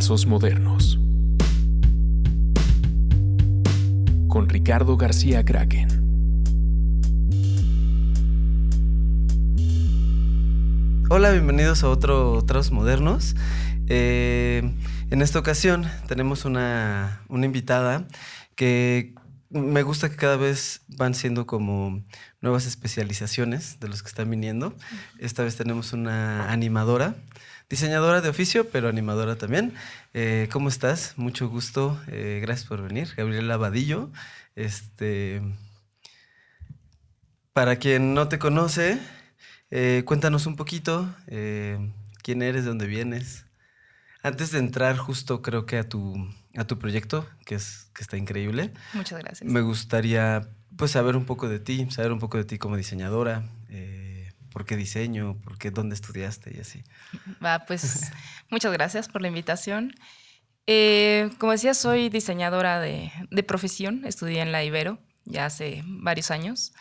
Pasos Modernos. Con Ricardo García Kraken. Hola, bienvenidos a otro Otros Modernos. Eh, en esta ocasión tenemos una, una invitada que me gusta que cada vez van siendo como nuevas especializaciones de los que están viniendo. Esta vez tenemos una animadora, diseñadora de oficio, pero animadora también. Eh, ¿Cómo estás? Mucho gusto. Eh, gracias por venir. Gabriela Vadillo. Este, para quien no te conoce, eh, cuéntanos un poquito quién eres, de dónde vienes. Antes de entrar justo creo que a tu, a tu proyecto, que, es, que está increíble. Muchas gracias. Me gustaría pues saber un poco de ti, saber un poco de ti como diseñadora, eh, por qué diseño, por qué, dónde estudiaste y así. Va, pues muchas gracias por la invitación. Eh, como decía, soy diseñadora de, de, profesión, estudié en la Ibero ya hace varios años.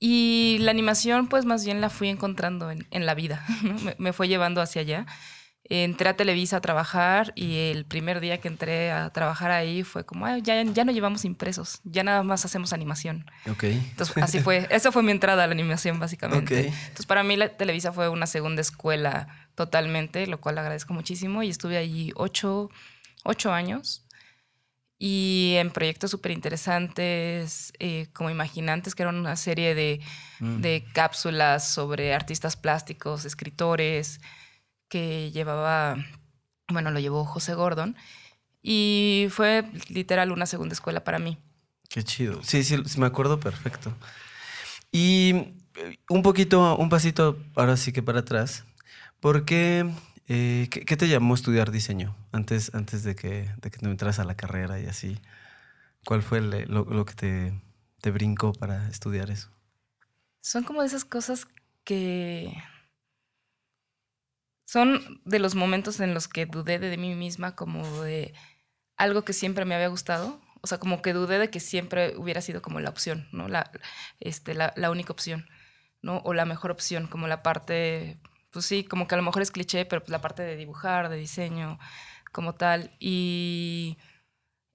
Y la animación, pues más bien la fui encontrando en, en la vida, me, me, fue llevando hacia allá entré a Televisa a trabajar y el primer día que entré a trabajar ahí fue como, ya, ya no llevamos impresos, ya nada más hacemos animación. Ok. Entonces, así fue. Esa fue mi entrada a la animación, básicamente. Entonces, para mí la Televisa fue una segunda escuela totalmente, lo cual agradezco muchísimo y estuve allí ocho, ocho años y en proyectos súper interesantes, eh, como Imaginantes, que eran una serie de, mm. de cápsulas sobre artistas plásticos, escritores, que llevaba, bueno, lo llevó José Gordon y fue literal una segunda escuela para mí. Qué chido. Sí, sí, me acuerdo perfecto. Y eh, un poquito, un pasito ahora sí que para atrás. ¿Por qué, eh, qué, te llamó a estudiar diseño antes, antes de, que, de que te entras a la carrera y así? ¿Cuál fue lo, lo, que te, te brincó para estudiar eso? Son como esas cosas que son de los momentos en los que dudé de mí misma como de algo que siempre me había gustado. O sea, como que dudé de que siempre hubiera sido como la opción, ¿no? La, este, la, la única opción, ¿no? O la mejor opción, como la parte, pues sí, como que a lo mejor es cliché, pero pues la parte de dibujar, de diseño, como tal. Y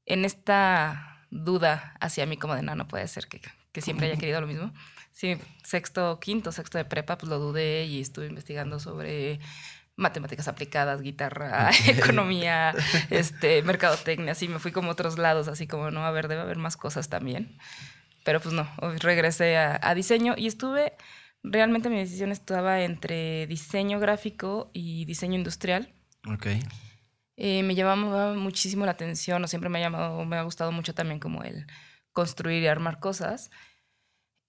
en esta duda hacia mí como de, no, no puede ser que, que siempre haya querido lo mismo. Sí, sexto, quinto, sexto de prepa, pues lo dudé y estuve investigando sobre matemáticas aplicadas, guitarra, economía, este, mercadotecnia, así me fui como a otros lados, así como, no, a ver, debe haber más cosas también. Pero pues no, regresé a, diseño y estuve, realmente mi decisión estaba entre diseño gráfico y diseño industrial. Ok. Eh, me llamaba muchísimo la atención, o siempre me ha llamado, me ha gustado mucho también como el construir y armar cosas.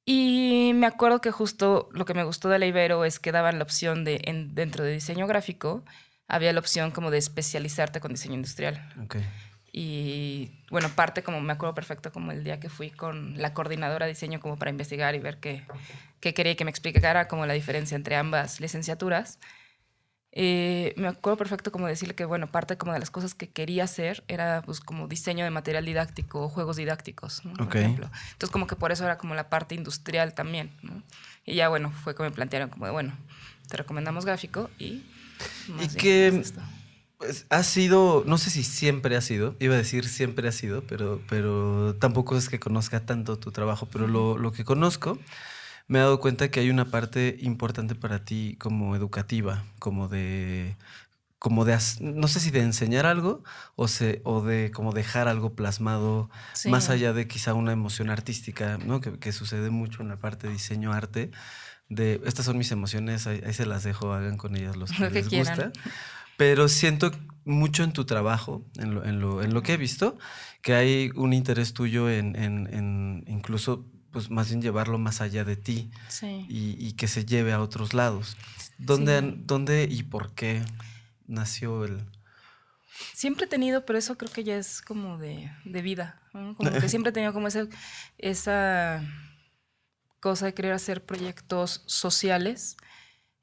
Y me acuerdo que justo lo que me gustó de la Ibero es que daban la opción de, en, dentro de diseño gráfico, había la opción como de especializarte con diseño industrial. Okay. Y bueno, parte como me acuerdo perfecto como el día que fui con la coordinadora de diseño como para investigar y ver qué, qué quería que me explicara como la diferencia entre ambas licenciaturas. Eh, me acuerdo perfecto como decirle que, bueno, parte como de las cosas que quería hacer era pues como diseño de material didáctico, juegos didácticos, por ejemplo. Entonces como que por eso era como la parte industrial también, Y ya, bueno, fue como me plantearon como de, bueno, te recomendamos gráfico y... y que pues, ha sido, no sé si siempre ha sido, iba a decir siempre ha sido, pero, pero tampoco es que conozca tanto tu trabajo, pero lo, lo que conozco me he dado cuenta que hay una parte importante para ti como educativa, como de como de, no sé si de enseñar algo o, se, o de como dejar algo plasmado más allá de quizá una emoción artística, ¿no? Que, sucede mucho en la parte de diseño arte, de estas son mis emociones, ahí, se las dejo, hagan con ellas los que, les gusta. Pero siento mucho en tu trabajo, en lo, en lo, en lo que he visto, que hay un interés tuyo en, en, en incluso pues más bien llevarlo más allá de ti y, que se lleve a otros lados. ¿Dónde, ¿Dónde y por qué nació el...? Siempre he tenido, pero eso creo que ya es como de, vida. Como que siempre he tenido como esa, esa cosa de querer hacer proyectos sociales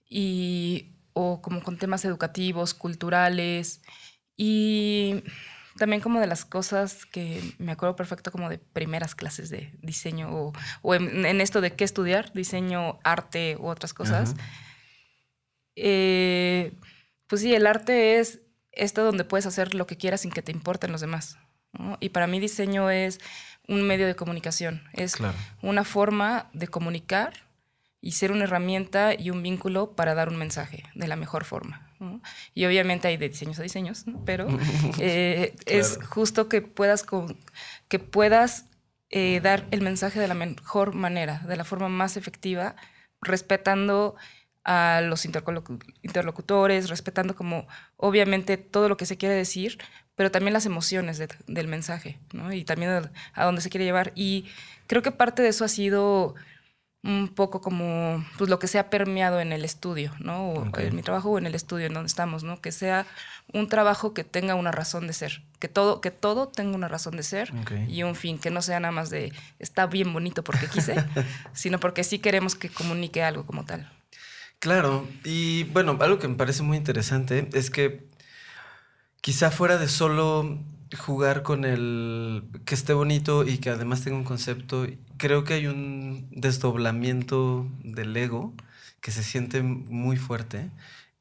y o como con temas educativos, culturales y también como de las cosas que me acuerdo perfecto como de primeras clases de diseño o, en, esto de qué estudiar, diseño, arte u otras cosas. Eh, pues sí, el arte es esto donde puedes hacer lo que quieras sin que te importen los demás. ¿no? Y para mí diseño es un medio de comunicación, es Claro. una forma de comunicar y ser una herramienta y un vínculo para dar un mensaje de la mejor forma. ¿No? Y obviamente hay de diseños a diseños, ¿no? pero eh, es justo que puedas, con- que puedas eh, dar el mensaje de la mejor manera, de la forma más efectiva, respetando a los interlocutores, respetando como obviamente todo lo que se quiere decir, pero también las emociones de- del mensaje, ¿no? Y también a, a dónde se quiere llevar. Y creo que parte de eso ha sido un poco como pues, lo que se ha permeado en el estudio, ¿no? O en mi trabajo o en el estudio en donde estamos, ¿no? Que sea un trabajo que tenga una razón de ser, que todo, que todo tenga una razón de ser y un fin, que no sea nada más de está bien bonito porque quise, sino porque sí queremos que comunique algo como tal. Claro, y bueno, algo que me parece muy interesante es que quizá fuera de solo jugar con el que esté bonito y que además tenga un concepto, creo que hay un desdoblamiento del ego que se siente muy fuerte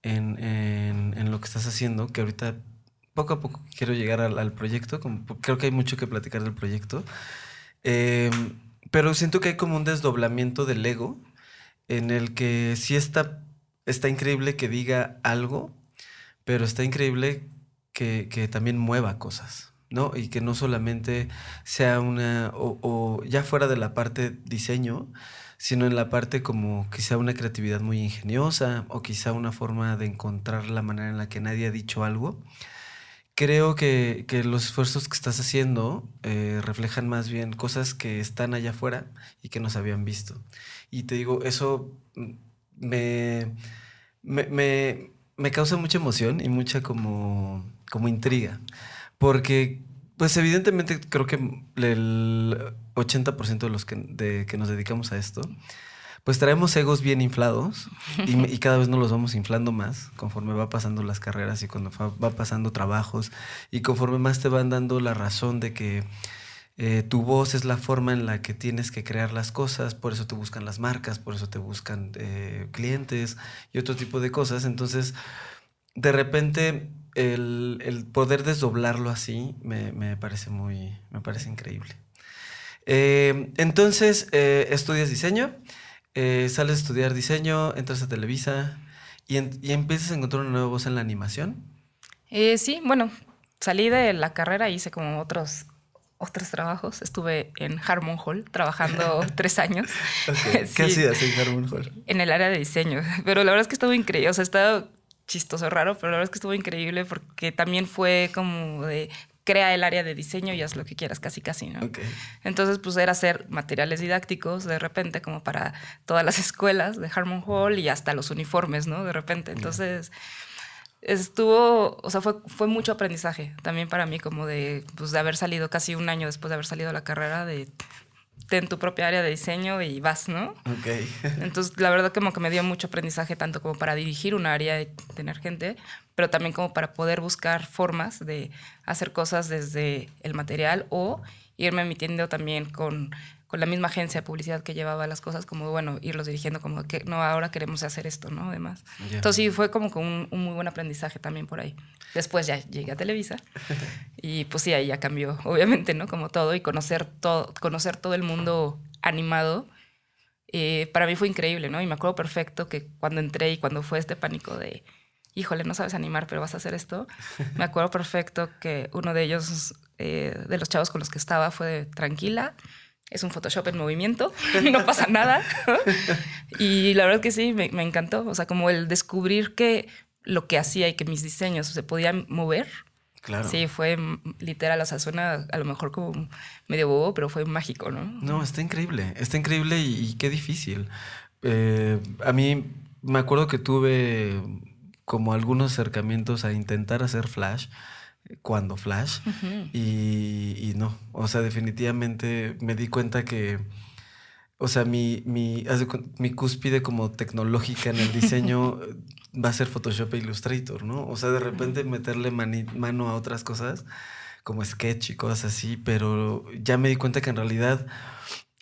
en, en- lo que estás haciendo, que ahorita poco a poco quiero llegar al, al proyecto, como, creo que hay mucho que platicar del proyecto, Eh, pero siento que hay como un desdoblamiento del ego en el que sí está, está increíble que diga algo, pero está increíble que, también mueva cosas, ¿no? Y que no solamente sea una, o, ya fuera de la parte diseño, sino en la parte como quizá una creatividad muy ingeniosa o quizá una forma de encontrar la manera en la que nadie ha dicho algo. Creo que, que los esfuerzos que estás haciendo eh, reflejan más bien cosas que están allá afuera y que no se habían visto. Y te digo, eso me, me- me causa mucha emoción y mucha como, como intriga. Porque, pues evidentemente creo que el 80% de los que, de que nos dedicamos a esto, pues traemos egos bien inflados y, y cada vez nos los vamos inflando más conforme va pasando las carreras y cuando va pasando trabajos y conforme más te van dando la razón de que eh, tu voz es la forma en la que tienes que crear las cosas, por eso te buscan las marcas, por eso te buscan eh, clientes y otro tipo de cosas. Entonces, de repente, el, el poder desdoblarlo así me, me parece muy, me parece increíble. Eh, entonces, eh, estudias diseño, eh, sales a estudiar diseño, entras a Televisa y, en- y empiezas a encontrar una nueva voz en la animación. Eh, sí, bueno, salí de la carrera y hice como otros, otros trabajos. Estuve en Harmon Hall trabajando tres años. ¿Qué Sí. hacías en Harmon Hall? en el área de diseño. Pero la verdad es que estuvo increíble. O sea, estaba chistoso, raro, pero la verdad es que estuvo increíble porque también fue como de crea el área de diseño y haz lo que quieras, casi, casi, ¿no? Ok. Entonces, pues era hacer materiales didácticos de repente, como para todas las escuelas de Harmon Hall y hasta los uniformes, ¿no? De repente. Entonces, estuvo, o sea, fue, fue mucho aprendizaje también para mí, como de, pues, de haber salido casi un año después de haber salido de la carrera, de ten tu propia área de diseño y vas, ¿no? Ok. Entonces, la verdad como que me dio mucho aprendizaje, tanto como para dirigir un área y tener gente, pero también como para poder buscar formas de hacer cosas desde el material o irme emitiendo también con, con la misma agencia de publicidad que llevaba las cosas, como, bueno, irlos dirigiendo como que, no, ahora queremos hacer esto, ¿no? Además. Ya. Entonces, sí, fue como con un, un muy buen aprendizaje también por ahí. Después ya llegué a Televisa y pues sí, ahí ya cambió, obviamente, ¿no? Como todo y conocer todo, conocer todo el mundo animado eh, para mí fue increíble, ¿no? Y me acuerdo perfecto que cuando entré y cuando fue este pánico de, híjole, no sabes animar, pero vas a hacer esto, me acuerdo perfecto que uno de ellos, eh, de los chavos con los que estaba, fue de, tranquila, es un Photoshop en movimiento, no pasa nada. y la verdad que sí, me, me encantó, o sea, como el descubrir que lo que hacía y que mis diseños se podían mover. Claro. Sí, fue literal, o sea, suena a lo mejor como medio bobo, pero fue mágico, ¿no? No, está increíble, está increíble y, y qué difícil. Eh, a mí me acuerdo que tuve como algunos acercamientos a intentar hacer Flash, cuando Flash, y, y no, o sea, definitivamente me di cuenta que, o sea, mi, mi, cúspide como tecnológica en el diseño va a ser Photoshop e Illustrator, ¿no? O sea, de repente meterle mani- mano a otras cosas como sketch y cosas así, pero ya me di cuenta que en realidad,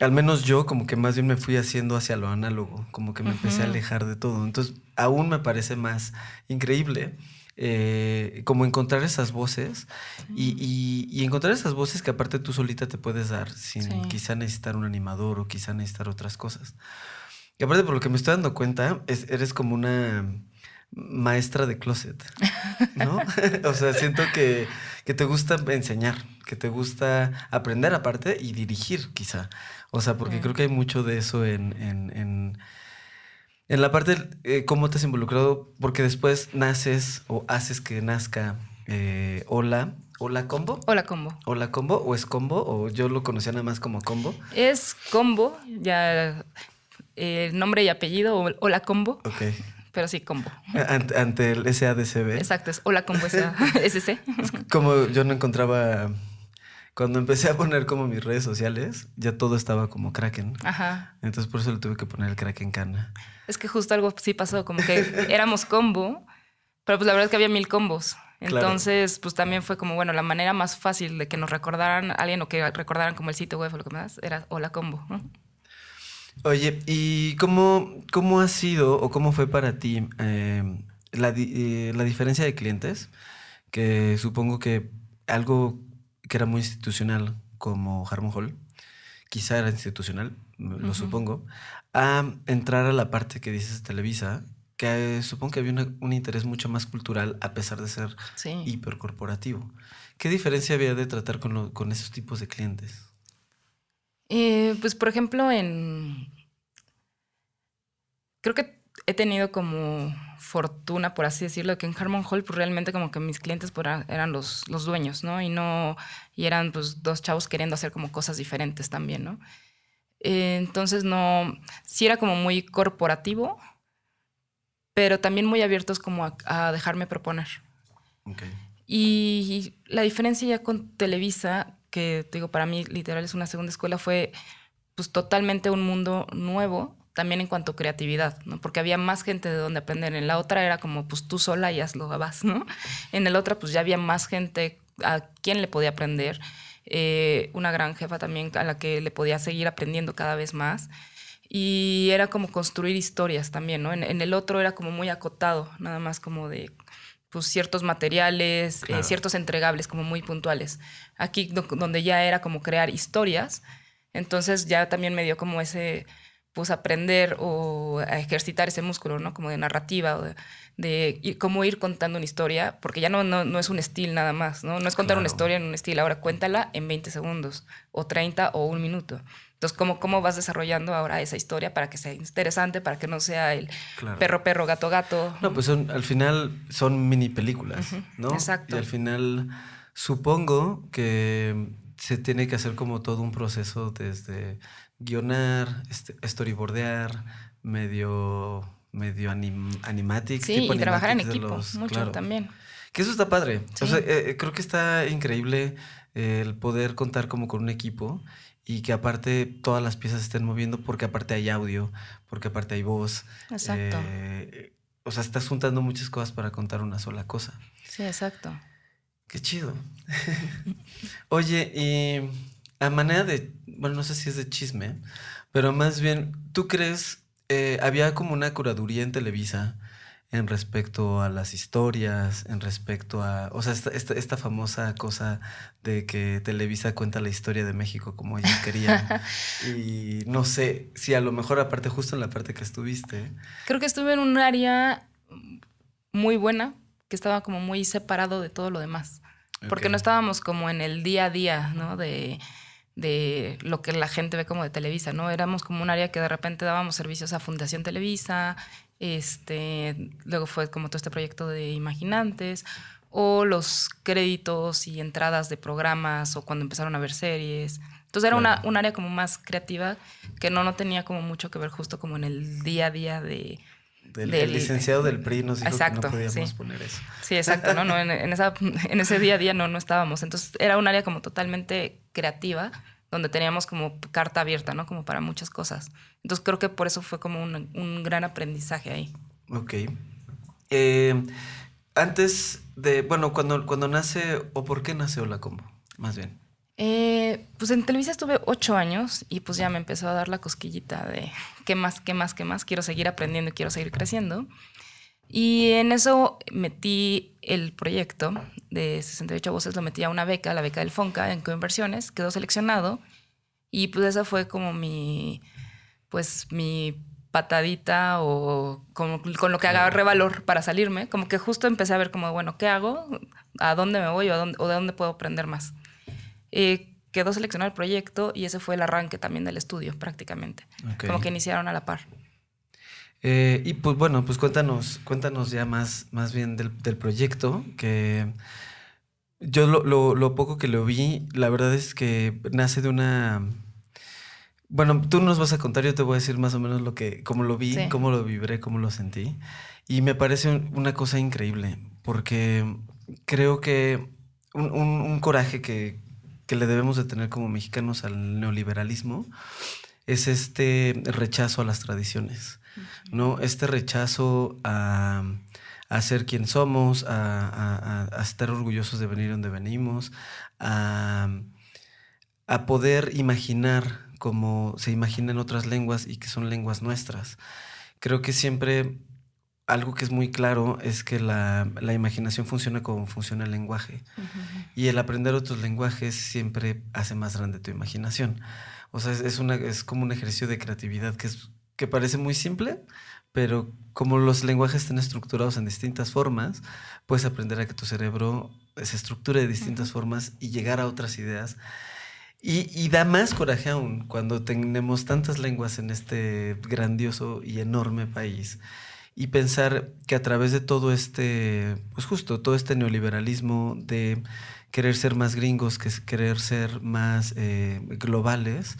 al menos yo como que más bien me fui haciendo hacia lo análogo, como que me empecé a alejar de todo. Entonces, aún me parece más increíble eh, como encontrar esas voces y, y- y encontrar esas voces que aparte tú solita te puedes dar sin Sí. quizá necesitar un animador o quizá necesitar otras cosas. Y aparte por lo que me estoy dando cuenta, es- eres como una maestra de closet, ¿no? o sea, siento que, que te gusta enseñar, que te gusta aprender aparte y dirigir quizá. O sea, porque Mm. creo que hay mucho de eso en, en, en, en la parte, eh, cómo te has involucrado, porque después naces o haces que nazca eh, Hola, Hola Combo. Hola, combo. Hola Combo o es Combo o yo lo conocía nada más como Combo. Es combo, ya eh, nombre y apellido, o- hola combo, Ok. pero sí combo. Ante, ante el SADCB. Exacto, es hola combo SC. Como yo no encontraba. Cuando empecé a poner como mis redes sociales, ya todo estaba como Kraken. Ajá. Entonces por eso le tuve que poner el Kraken Cana. Es que justo algo sí pasó, como que éramos combo, pero pues la verdad es que había mil combos. Claro. Entonces, pues también fue como, bueno, la manera más fácil de que nos recordaran alguien o que recordaran como el sitio web o lo que más era hola combo. ¿no? Oye, ¿y cómo, cómo ha sido o cómo fue para ti eh, la, eh, la diferencia de clientes? Que supongo que algo que era muy institucional como Harmon Hall, quizá era institucional, lo supongo, a entrar a la parte que dices Televisa, que eh, supongo que había una- un interés mucho más cultural a pesar de ser Sí. hipercorporativo. ¿Qué diferencia había de tratar con, lo- con esos tipos de clientes? Eh, pues, por ejemplo, en. Creo que he tenido como fortuna, por así decirlo, que en Harmon Hall, pues realmente como que mis clientes pues, eran- los, los dueños, ¿no? Y no. Y eran pues dos chavos queriendo hacer como cosas diferentes también, ¿no? Eh, entonces, no. Sí era como muy corporativo, pero también muy abiertos como a, a dejarme proponer. Ok. Y la diferencia ya con Televisa, que te digo, para mí literal es una segunda escuela, fue pues totalmente un mundo nuevo, también en cuanto a creatividad, ¿no? Porque había más gente de donde aprender. En la otra era como, pues tú sola y hazlo, vas, ¿no? En el otra, pues ya había más gente a quien le podía aprender. Eh, una gran jefa también a la que le podía seguir aprendiendo cada vez más. Y era como construir historias también, ¿no? En, en el otro era como muy acotado, nada más como de pues, ciertos materiales, eh, Claro. ciertos entregables como muy puntuales. Aquí do- donde ya era como crear historias, entonces ya también me dio como ese, pues aprender o a ejercitar ese músculo, ¿no? Como de narrativa o de, de ir- cómo ir contando una historia, porque ya no, no, no es un estilo nada más, ¿no? No es contar una Claro. historia en un estilo, ahora cuéntala en 20 segundos o 30 o un minuto. Entonces, ¿cómo, ¿cómo vas desarrollando ahora esa historia para que sea interesante, para que no sea el Claro. perro, perro, gato, gato? No, pues son, al final son mini películas, Ujú, ¿no? exacto. Y al final supongo que se tiene que hacer como todo un proceso desde guionar, este, storyboardear, medio, medio anim, animatics. Sí, tipo y trabajar en equipo, los- mucho claro. también. Que eso está padre. O sea, eh, eh, creo que está increíble eh, el poder contar como con un equipo y que aparte todas las piezas se estén moviendo porque aparte hay audio, porque aparte hay voz. Exacto. Eh, o sea, estás juntando muchas cosas para contar una sola cosa. Sí, exacto. Qué chido. Oye, y a manera de, bueno, no sé si es de chisme, pero más bien, ¿tú crees, eh, había como una curaduría en Televisa en respecto a las historias, en respecto a, o sea, esta, esta, esta famosa cosa de que Televisa cuenta la historia de México como ellos querían? y no sé si a lo mejor aparte, justo en la parte que estuviste, Creo que estuve en un área muy buena, que estaba como muy separado de todo lo demás. Porque no estábamos como en el día a día, ¿no? De, de lo que la gente ve como de Televisa, ¿no? Éramos como un área que de repente dábamos servicios a Fundación Televisa, este, luego fue como todo este proyecto de Imaginantes, o los créditos y entradas de programas, o cuando empezaron a ver series. Entonces era una, un área como más creativa que no, no tenía como mucho que ver justo como en el día a día de... del, Del- el licenciado del PRI nos dijo que Exacto, no podíamos sí. poner eso. Sí, exacto, ¿no? no en, en esa, en ese día a día no, no estábamos. Entonces era un área como totalmente creativa, donde teníamos como carta abierta, ¿no? Como para muchas cosas. Entonces creo que por eso fue como un, un gran aprendizaje ahí. Ok. Eh, antes de, bueno, cuando, cuando nace, o por qué nace Hola Combo, más bien. Eh, pues en Televisa estuve ocho años y pues ya me empezó a dar la cosquillita de qué más, qué más, qué más. Quiero seguir aprendiendo y quiero seguir creciendo. Y en eso metí el proyecto de 68 voces, lo metí a una beca, la beca del FONCA en coinversiones, quedó seleccionado y pues esa fue como mi, pues mi patadita o con, con lo que agarré valor para salirme, como que justo empecé a ver como, bueno, ¿qué hago? ¿A dónde me voy o, a dónde, o de dónde puedo aprender más? Eh, quedó seleccionado el proyecto y ese fue el arranque también del estudio prácticamente, Ok. como que iniciaron a la par. Eh, y pues bueno, pues cuéntanos, cuéntanos ya más, más bien del, del proyecto, que yo lo, lo- lo poco que lo vi, la verdad es que nace de una... Bueno, tú nos vas a contar, yo te voy a decir más o menos lo que, cómo lo vi, Sí. cómo lo vibré, cómo lo sentí. Y me parece un- una cosa increíble, porque creo que un, un- un coraje que, que le debemos de tener como mexicanos al neoliberalismo es este rechazo a las tradiciones, ¿no? Este rechazo a, a ser quien somos, a, a- a- a estar orgullosos de venir donde venimos, a, a poder imaginar como se imaginan otras lenguas y que son lenguas nuestras. Creo que siempre algo que es muy claro es que la, la imaginación funciona como funciona el lenguaje. Y el aprender otros lenguajes siempre hace más grande tu imaginación. O sea, es, es una, es como un ejercicio de creatividad que, es, que parece muy simple, pero como los lenguajes están estructurados en distintas formas, puedes aprender a que tu cerebro se estructure de distintas formas y llegar a otras ideas. Y, y da más coraje aún cuando tenemos tantas lenguas en este grandioso y enorme país y pensar que a través de todo este, pues justo todo este neoliberalismo de querer ser más gringos, que es querer ser más eh, globales,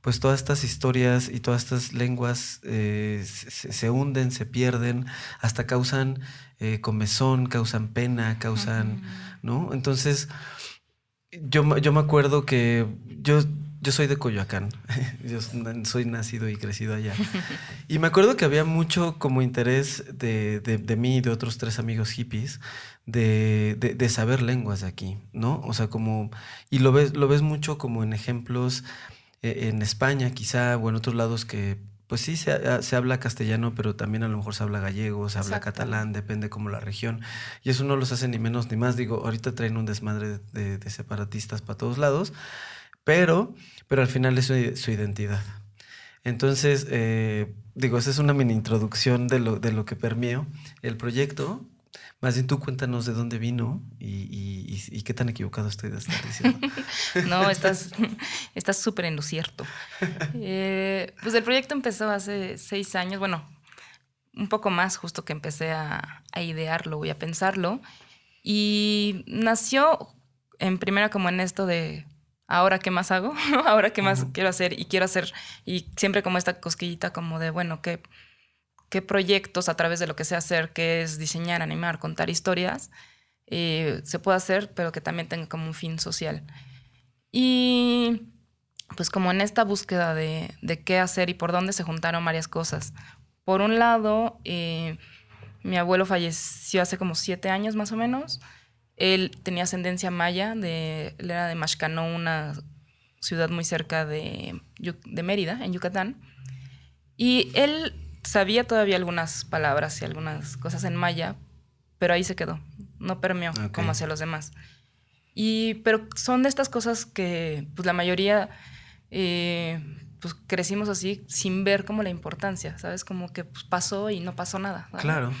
pues todas estas historias y todas estas lenguas eh, se, se hunden, se pierden, hasta causan eh, comezón, causan pena, causan, ¿no? Entonces, yo, me- yo me acuerdo que yo, yo soy de Coyoacán, yo soy nacido y crecido allá. Y me acuerdo que había mucho como interés de, de, de mí y de otros tres amigos hippies de, de, saber lenguas de aquí, ¿no? O sea, como, y lo ves, lo ves mucho como en ejemplos eh, en España quizá o en otros lados que pues sí se, ha- se habla castellano, pero también a lo mejor se habla gallego, se habla Exacto. catalán, depende como la región. Y eso no los hace ni menos ni más. Digo, ahorita traen un desmadre de, de separatistas para todos lados, pero, pero al final es su, su identidad. Entonces, eh, digo, esa es una mini introducción de lo, de lo que permeó el proyecto. Más bien tú cuéntanos de dónde vino y- y- y qué tan equivocado estoy de estar diciendo. No, estás estás súper en lo cierto. Eh, pues el proyecto empezó hace seis años, bueno, un poco más justo que empecé a, a idearlo y a pensarlo. Y nació en primera como en esto de, ¿ahora qué más hago? ¿Ahora qué más quiero hacer? Y quiero hacer, y siempre como esta cosquillita como de, bueno, ¿qué, qué proyectos a través de lo que sé hacer, que es diseñar, animar, contar historias, eh, se puede hacer, pero que también tenga como un fin social. Y pues como en esta búsqueda de, de qué hacer y por dónde se juntaron varias cosas. Por un lado, eh, mi abuelo falleció hace como siete años más o menos. Él tenía ascendencia maya, de, él era de Maxcano, una ciudad muy cerca de, Mérida, en Yucatán. Y él sabía todavía algunas palabras y algunas cosas en maya, pero ahí se quedó. No permeó como hacia los demás. Y, pero son de estas cosas que pues la mayoría eh, pues crecimos así sin ver como la importancia, ¿sabes? Como que pues, pasó y no pasó nada. ¿sabes? Claro.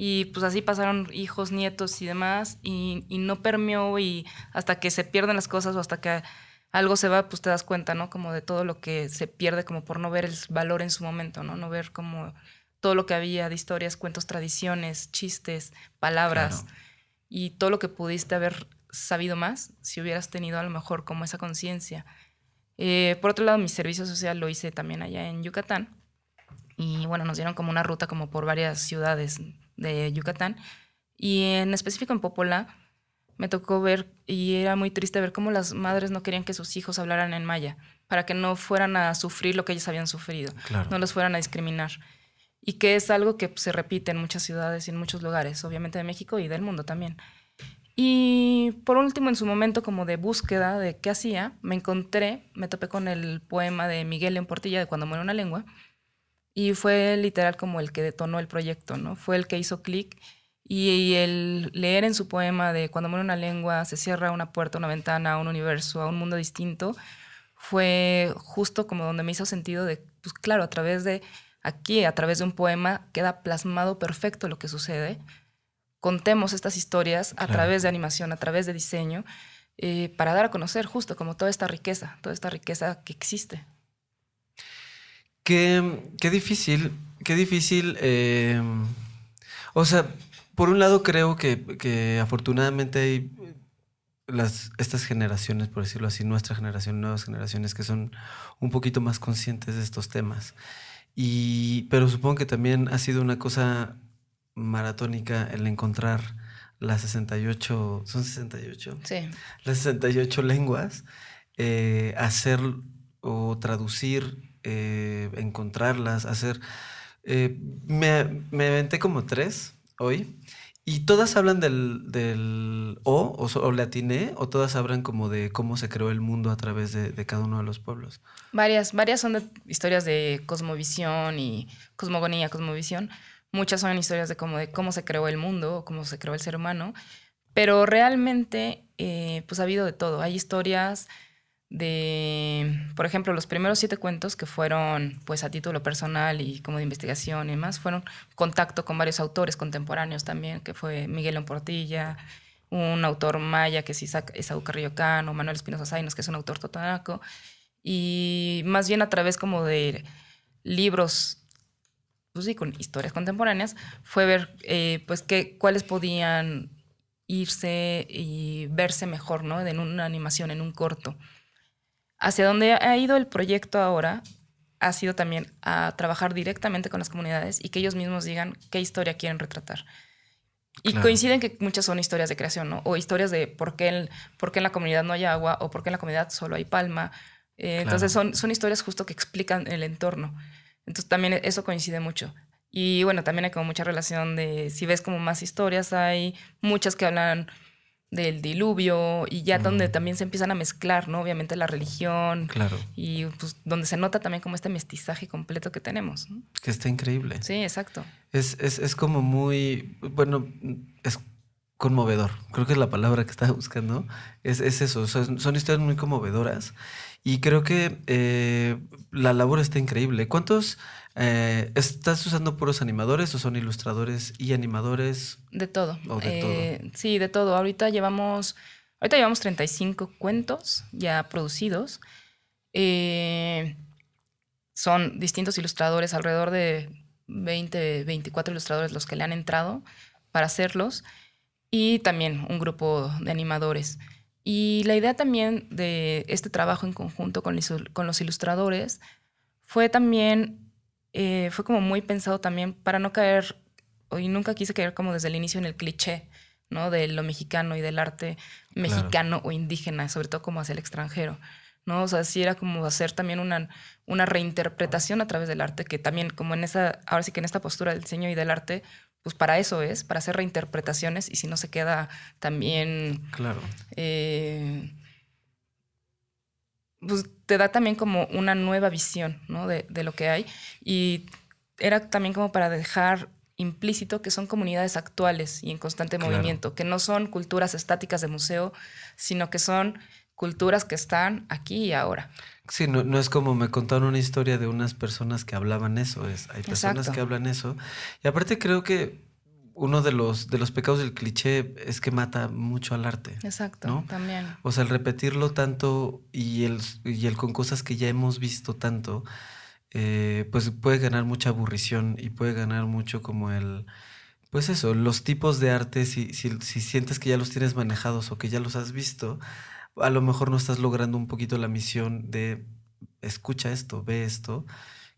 Y pues así pasaron hijos, nietos y demás, y, y no permeó y hasta que se pierden las cosas o hasta que algo se va, pues te das cuenta, ¿no? Como de todo lo que se pierde como por no ver el valor en su momento, ¿no? No ver como todo lo que había de historias, cuentos, tradiciones, chistes, palabras Claro. y todo lo que pudiste haber sabido más si hubieras tenido a lo mejor como esa conciencia. Eh, por otro lado, mi servicio social lo hice también allá en Yucatán. Y bueno, nos dieron como una ruta como por varias ciudades de Yucatán. Y en específico en Popola me tocó ver, y era muy triste ver cómo las madres no querían que sus hijos hablaran en maya, para que no fueran a sufrir lo que ellos habían sufrido, Claro. no los fueran a discriminar. Y que es algo que se repite en muchas ciudades y en muchos lugares, obviamente de México y del mundo también. Y por último, en su momento como de búsqueda de qué hacía, me encontré, me topé con el poema de Miguel León Portilla de Cuando muere una lengua. Y fue literal como el que detonó el proyecto, ¿no? Fue el que hizo clic y el leer en su poema de cuando muere una lengua, se cierra una puerta, una ventana un universo, a un mundo distinto, fue justo como donde me hizo sentido de, pues claro, a través de aquí, a través de un poema, queda plasmado perfecto lo que sucede. Contemos estas historias a través de animación, a través de diseño, eh, para dar a conocer justo como toda esta riqueza, toda esta riqueza que existe. Qué, difícil, qué difícil. Eh, o sea, por un lado creo que, afortunadamente hay las, estas generaciones, por decirlo así, nuestra generación, nuevas generaciones que son un poquito más conscientes de estos temas. Y, pero supongo que también ha sido una cosa maratónica el encontrar las 68, ¿son 68? Sí. Las 68 lenguas, eh, hacer o traducir eh, encontrarlas, hacer... Eh, me, me como tres hoy y todas hablan del, del o, o, o, latiné, o todas hablan como de cómo se creó el mundo a través de, de, cada uno de los pueblos. Varias, varias son de historias de cosmovisión y cosmogonía, cosmovisión. Muchas son historias de cómo, de cómo se creó el mundo, cómo se creó el ser humano. Pero realmente, eh, pues ha habido de todo. Hay historias de, por ejemplo, los primeros siete cuentos que fueron pues a título personal y como de investigación y demás, fueron contacto con varios autores contemporáneos también, que fue Miguel Portilla, un autor maya que es Isaac, Isaú Carrillo Cano, Manuel Espinosa Zainos, que es un autor totanaco, y más bien a través como de libros, pues sí, con historias contemporáneas, fue ver eh, pues qué, cuáles podían irse y verse mejor, ¿no? En una animación, en un corto. Hacia donde ha ido el proyecto ahora ha sido también a trabajar directamente con las comunidades y que ellos mismos digan qué historia quieren retratar. Y coinciden que muchas son historias de creación, ¿no? O historias de por qué, en, por qué en la comunidad no hay agua o por qué en la comunidad solo hay palma. Eh, entonces son, son historias justo que explican el entorno. Entonces también eso coincide mucho. Y bueno, también hay como mucha relación de, si ves como más historias, hay muchas que hablan del diluvio y ya donde también se empiezan a mezclar, ¿no? Obviamente la religión. Claro. Y pues donde se nota también como este mestizaje completo que tenemos. Que está increíble. Sí, exacto. Es, es, es, como muy, bueno, es conmovedor. Creo que es la palabra que estaba buscando. Es, es eso, son historias muy conmovedoras. Y creo que eh, la labor está increíble. ¿Cuántos eh, ¿Estás usando puros animadores o son ilustradores y animadores? De todo. Eh, sí, de todo. Ahorita llevamos, ahorita llevamos 35 cuentos ya producidos. Eh, son distintos ilustradores, alrededor de 20, 24 ilustradores los que le han entrado para hacerlos y también un grupo de animadores. Y la idea también de este trabajo en conjunto con, con los ilustradores fue también eh, fue como muy pensado también para no caer, y nunca quise caer como desde el inicio en el cliché, ¿no? De lo mexicano y del arte mexicano o indígena, sobre todo como hacia el extranjero. ¿no? O sea, sí era como hacer también una, una reinterpretación a través del arte, que también como en esa, ahora sí que en esta postura del diseño y del arte, pues para eso es, para hacer reinterpretaciones y si no se queda también... Claro. Eh, pues te da también como una nueva visión ¿no? de, lo que hay. Y era también como para dejar implícito que son comunidades actuales y en constante movimiento, que no son culturas estáticas de museo, sino que son culturas que están aquí y ahora. Sí, no, no es como me contaron una historia de unas personas que hablaban eso, es, hay personas que hablan eso. Y aparte creo que uno de los, de los pecados del cliché es que mata mucho al arte. Exacto, también. O sea, el repetirlo tanto y el, y el con cosas que ya hemos visto tanto, eh, pues puede ganar mucha aburrición y puede ganar mucho como el... Pues eso, los tipos de arte, si, si, si sientes que ya los tienes manejados o que ya los has visto, a lo mejor no estás logrando un poquito la misión de escucha esto, ve esto,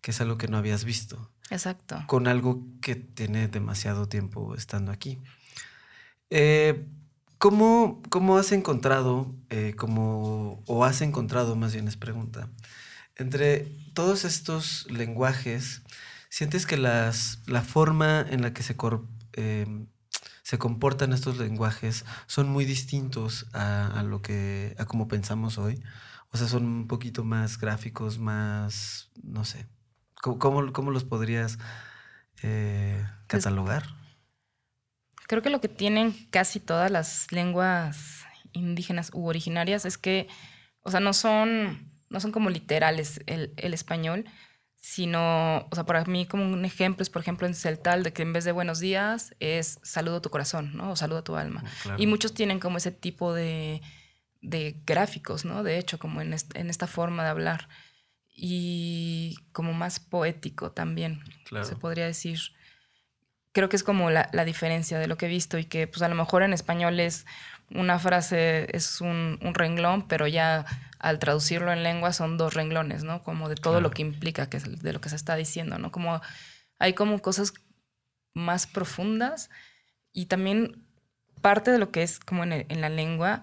que es algo que no habías visto. Exacto. Con algo que tiene demasiado tiempo estando aquí. Eh, ¿cómo, has encontrado, eh, o has encontrado, más bien es pregunta, entre todos estos lenguajes, sientes que las, la forma en la que se, em, se comportan estos lenguajes son muy distintos a, a, lo que, a como pensamos hoy? O sea, son un poquito más gráficos, más, no sé. ¿Cómo, cómo los podrías eh, Pues catalogar? Creo que lo que tienen casi todas las lenguas indígenas u originarias es que, o sea, no son, no son como literales el, el español, sino, o sea, para mí como un ejemplo es, por ejemplo, en celtal, de que en vez de buenos días es saludo a tu corazón, ¿no? O saludo a tu alma. Claro. Y muchos tienen como ese tipo de, de gráficos, ¿no? De hecho, como en, est- en esta forma de hablar. Y como más poético también, Claro. se podría decir. Creo que es como la, la diferencia de lo que he visto y que pues a lo mejor en español es una frase, es un, un renglón, pero ya al traducirlo en lengua son dos renglones, ¿no? Como de todo Claro. lo que implica, que es de lo que se está diciendo, ¿no? Como hay como cosas más profundas y también parte de lo que es como en, el- en la lengua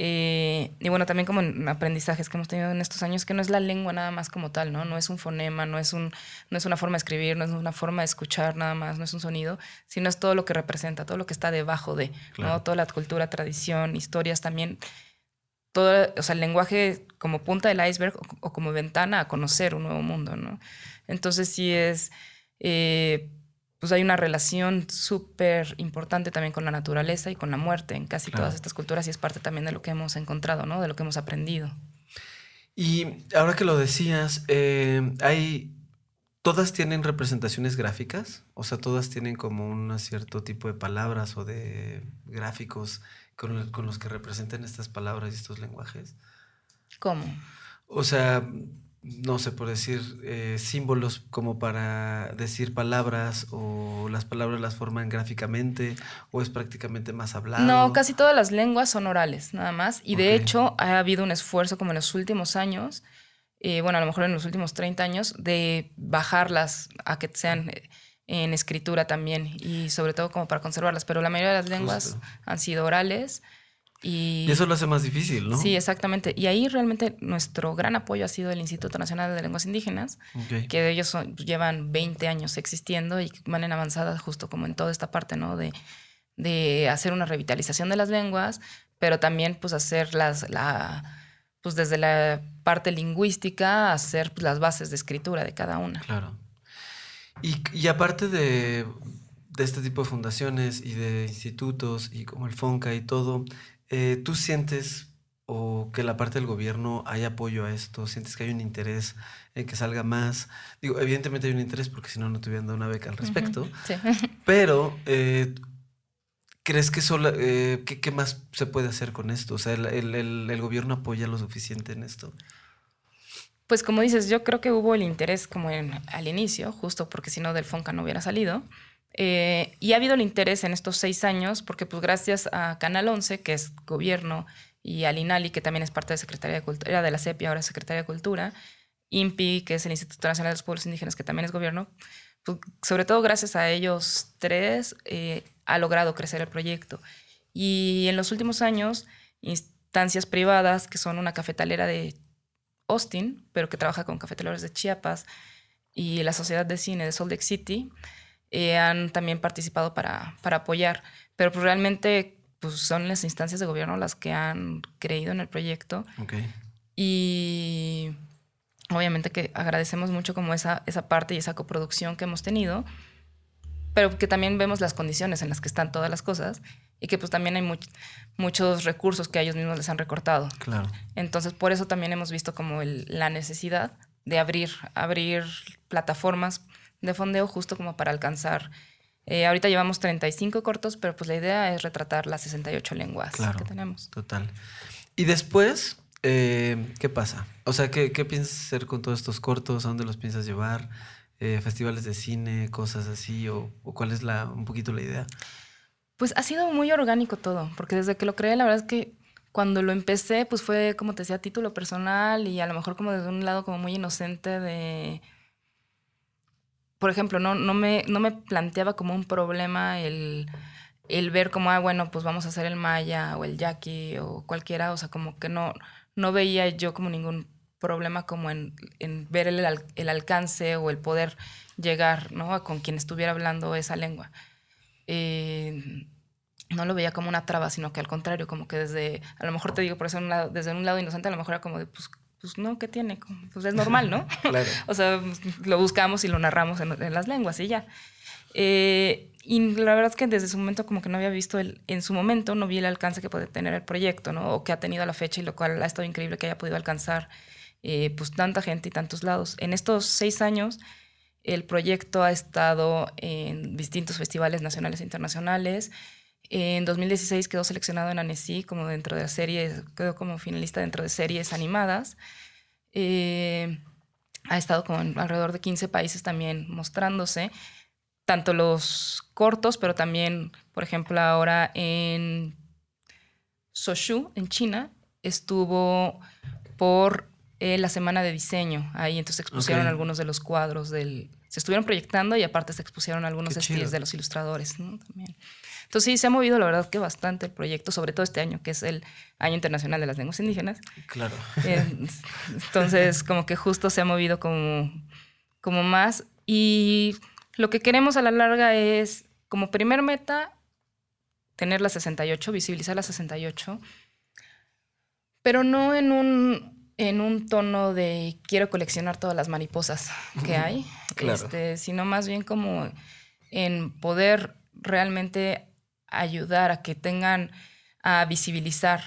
eh, y bueno, también como en aprendizajes que hemos tenido en estos años, que no es la lengua nada más como tal, ¿no? No es un fonema, no es, un, no es una forma de escribir, no es una forma de escuchar nada más, no es un sonido, sino es todo lo que representa, todo lo que está debajo de, Claro. ¿no? Toda la cultura, tradición, historias también. Todo, o sea, el lenguaje como punta del iceberg o, o como ventana a conocer un nuevo mundo, ¿no? Entonces sí es... eh, pues hay una relación súper importante también con la naturaleza y con la muerte en casi Claro. todas estas culturas y es parte también de lo que hemos encontrado, ¿no? De lo que hemos aprendido. Y ahora que lo decías, eh, hay. ¿Todas tienen representaciones gráficas? O sea, todas tienen como un cierto tipo de palabras o de gráficos con, con los que representan estas palabras y estos lenguajes. ¿Cómo? O sea, no sé, por decir eh, símbolos como para decir palabras o las palabras las forman gráficamente o es prácticamente más hablado. No, casi todas las lenguas son orales, nada más. Y de hecho ha habido un esfuerzo como en los últimos años, eh, bueno, a lo mejor en los últimos 30 años, de bajarlas a que sean eh, en escritura también y sobre todo como para conservarlas. Pero la mayoría de las lenguas Justo. han sido orales. Y, Y eso lo hace más difícil, ¿no? Sí, exactamente. Y ahí realmente nuestro gran apoyo ha sido el Instituto Nacional de Lenguas Indígenas, Ok. que ellos son- llevan 20 años existiendo y van en avanzada justo como en toda esta parte, ¿no? De, de hacer una revitalización de las lenguas, pero también pues hacer las, la, pues desde la parte lingüística, hacer pues, las bases de escritura de cada una. Claro. Y, y aparte de, de este tipo de fundaciones y de institutos y como el FONCA y todo, eh, ¿tú sientes o que la parte del gobierno hay apoyo a esto? ¿Sientes que hay un interés en que salga más? Digo, evidentemente hay un interés porque si no, no te hubieran dado una beca al respecto. Sí. Pero, eh, ¿crees que solo, eh, ¿qué, qué más se puede hacer con esto? O sea, el, el- el- el gobierno apoya lo suficiente en esto. Pues como dices, yo creo que hubo el interés como en, al inicio, justo porque si no del FONCA no hubiera salido. Eh, y ha habido el interés en estos seis años, porque pues gracias a Canal 11, que es gobierno, y al INALI, que también es parte de Secretaría de Cultura, de la CEPI, ahora Secretaría de Cultura, INPI, que es el Instituto Nacional de los Pueblos Indígenas, que también es gobierno, pues, sobre todo gracias a ellos tres, eh, ha logrado crecer el proyecto. Y en los últimos años, instancias privadas, que son una cafetalera de Austin, pero que trabaja con cafetaleros de Chiapas, y la Sociedad de Cine de Salt Lake City, eh, han también participado para, para apoyar. Pero pues, realmente pues, son las instancias de gobierno las que han creído en el proyecto. Ok. Y obviamente que agradecemos mucho como esa, esa parte y esa coproducción que hemos tenido, pero que también vemos las condiciones en las que están todas las cosas y que pues también hay much- muchos recursos que a ellos mismos les han recortado. Claro. Entonces, por eso también hemos visto como el- la necesidad de abrir, abrir plataformas de fondeo justo como para alcanzar. eh, ahorita llevamos 35 cortos, pero pues la idea es retratar las 68 lenguas Claro. que tenemos. Total. Y después, eh, ¿qué pasa? O sea, ¿qué, qué piensas hacer con todos estos cortos? ¿A dónde los piensas llevar? Eh, ¿Festivales de cine, cosas así? ¿O, o cuál es la, un poquito la idea? Pues ha sido muy orgánico todo, porque desde que lo creé, la verdad es que cuando lo empecé, pues fue, como te decía, a título personal y a lo mejor como desde un lado como muy inocente de... Por ejemplo, no, no, me, no me planteaba como un problema el, el ver como, ah, bueno, pues vamos a hacer el Maya o el Jackie o cualquiera, o sea, como que no, no veía yo como ningún problema como en, en ver el, el alcance o el poder llegar, ¿no? A con quien estuviera hablando esa lengua eh, no lo veía como una traba, sino que al contrario, como que desde, a lo mejor te digo, por eso un lado- desde un lado inocente, a lo mejor era como de, pues, pues no, ¿qué tiene? Pues es normal, ¿no? Claro. o sea, lo buscamos y lo narramos en, en las lenguas y ya. Eh, y la verdad es que desde su momento como que no había visto el, en su momento, no vi el alcance que puede tener el proyecto, ¿no? O que ha tenido a la fecha y lo cual ha estado increíble que haya podido alcanzar eh, pues tanta gente y tantos lados. En estos seis años el proyecto ha estado en distintos festivales nacionales e internacionales. En 2016 quedó seleccionado en Annecy como dentro de la serie, quedó como finalista dentro de series animadas. Eh, ha estado con alrededor de 15 países también mostrándose tanto los cortos, pero también, por ejemplo, ahora en Soshu, en China, estuvo por eh, la semana de diseño. Ahí entonces expusieron Ok. algunos de los cuadros del... Se estuvieron proyectando y aparte se expusieron algunos estilos de los ilustradores ¿no? también. Entonces sí, se ha movido la verdad que bastante el proyecto, sobre todo este año, que es el Año Internacional de las Lenguas Indígenas. Claro. Entonces, como que justo se ha movido como, como más. Y lo que queremos a la larga es, como primer meta, tener la 68, visibilizar la 68, pero no en un, en un tono de quiero coleccionar todas las mariposas que hay, Claro. este, sino más bien como en poder realmente ayudar a que tengan a visibilizar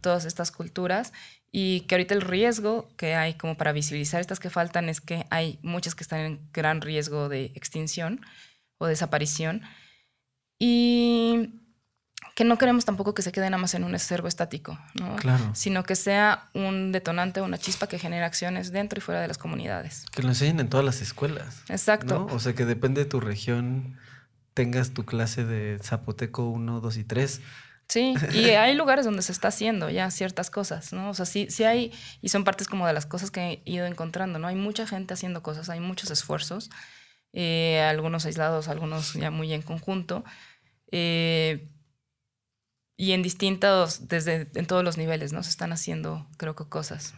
todas estas culturas y que ahorita el riesgo que hay como para visibilizar estas que faltan es que hay muchas que están en gran riesgo de extinción o desaparición y que no queremos tampoco que se quede nada más en un acervo estático, ¿no? Claro. sino que sea un detonante, una chispa que genere acciones dentro y fuera de las comunidades. Que lo enseñen en todas las escuelas. Exacto. ¿no? O sea, que depende de tu región, tengas tu clase de zapoteco 1, 2 y 3. Sí, y hay lugares donde se está haciendo ya ciertas cosas, ¿no? O sea, sí, sí hay, y son partes como de las cosas que he ido encontrando, ¿no? Hay mucha gente haciendo cosas, hay muchos esfuerzos, eh, algunos aislados, algunos ya muy en conjunto, eh, y en distintos, desde en todos los niveles, ¿no? Se están haciendo, creo que, cosas.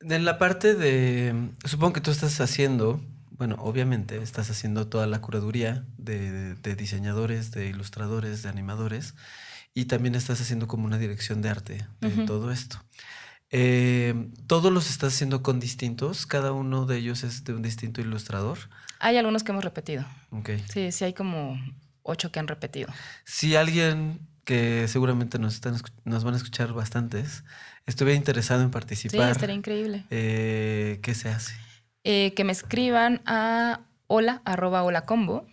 En la parte de, supongo que tú estás haciendo, bueno, obviamente estás haciendo toda la curaduría de, de diseñadores, de ilustradores, de animadores, y también estás haciendo como una dirección de arte de todo esto. Eh, ¿Todos los estás haciendo con distintos? ¿Cada uno de ellos es de un distinto ilustrador? Hay algunos que hemos repetido, Ok. sí, sí hay como ocho que han repetido. Si alguien que seguramente nos, están, nos van a escuchar bastantes, estuviera interesado en Sí, participar, estaría increíble. eh, ¿qué se hace? Eh, que me escriban a hola arroba holacombo